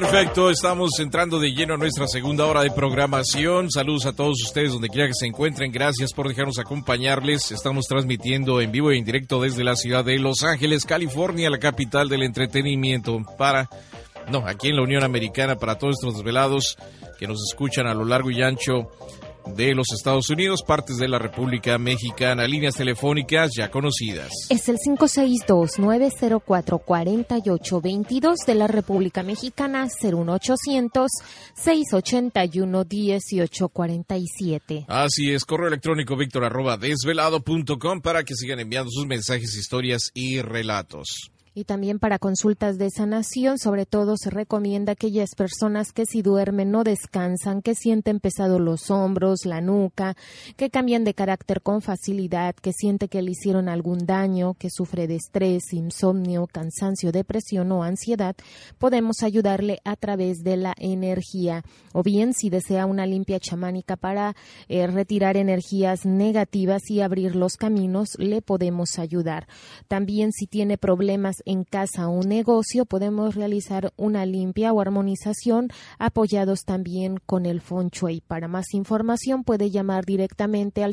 Perfecto, estamos entrando de lleno a nuestra segunda hora de programación. Saludos a todos ustedes donde quiera que se encuentren. Gracias por dejarnos acompañarles. Estamos transmitiendo en vivo e en directo desde la ciudad de Los Ángeles, California, la capital del entretenimiento para no, aquí en la Unión Americana para todos estos desvelados que nos escuchan a lo largo y ancho de los Estados Unidos, partes de la República Mexicana, líneas telefónicas ya conocidas. Es el 562-904-4822 de la República Mexicana, 01800-681-1847. Así es, correo electrónico víctor arroba desvelado.com para que sigan enviando sus mensajes, historias y relatos. Y también para consultas de sanación, sobre todo se recomienda aquellas personas que si duermen no descansan, que sienten pesados los hombros, la nuca, que cambian de carácter con facilidad, que siente que le hicieron algún daño, que sufre de estrés, insomnio, cansancio, depresión o ansiedad, podemos ayudarle a través de la energía. O bien si desea una limpia chamánica para eh, retirar energías negativas y abrir los caminos, le podemos ayudar. También si tiene problemas en casa o un negocio, podemos realizar una limpia o armonización apoyados también con el feng shui. Para más información puede llamar directamente al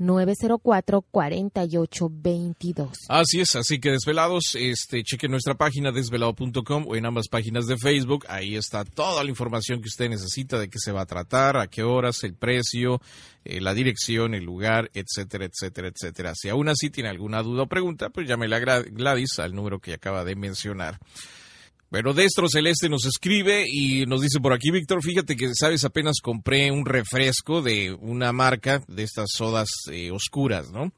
562-904-4822. Así es, así que desvelados, este, cheque nuestra página desvelado.com o en ambas páginas de Facebook. Ahí está toda la información que usted necesita de qué se va a tratar, a qué horas, el precio, eh, la dirección, el lugar, etcétera, etcétera, etcétera. Si aún así tiene alguna duda o pregunta, pues llámele a Gladys al número que acaba de mencionar. Bueno, Destro Celeste nos escribe y nos dice por aquí, Víctor, fíjate que, sabes, apenas compré un refresco de una marca de estas sodas eh, oscuras, ¿no?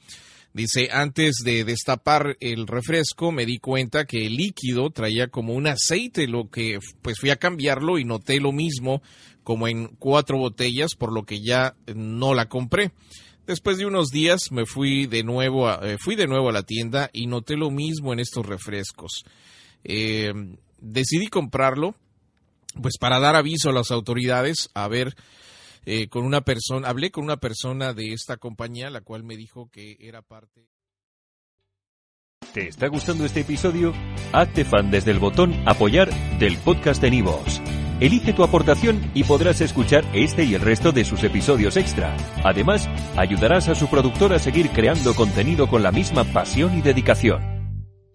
Dice, antes de destapar el refresco me di cuenta que el líquido traía como un aceite, lo que pues fui a cambiarlo y noté lo mismo como en cuatro botellas, por lo que ya no la compré. Después de unos días me fui de nuevo a, eh, fui de nuevo a la tienda y noté lo mismo en estos refrescos. Eh, decidí comprarlo, pues para dar aviso a las autoridades, a ver eh, con una persona, hablé con una persona de esta compañía, la cual me dijo que era parte. ¿Te está gustando este episodio? Hazte fan desde el botón apoyar del podcast de Nivos. Elige tu aportación y podrás escuchar este y el resto de sus episodios extra. Además, ayudarás a su productor a seguir creando contenido con la misma pasión y dedicación.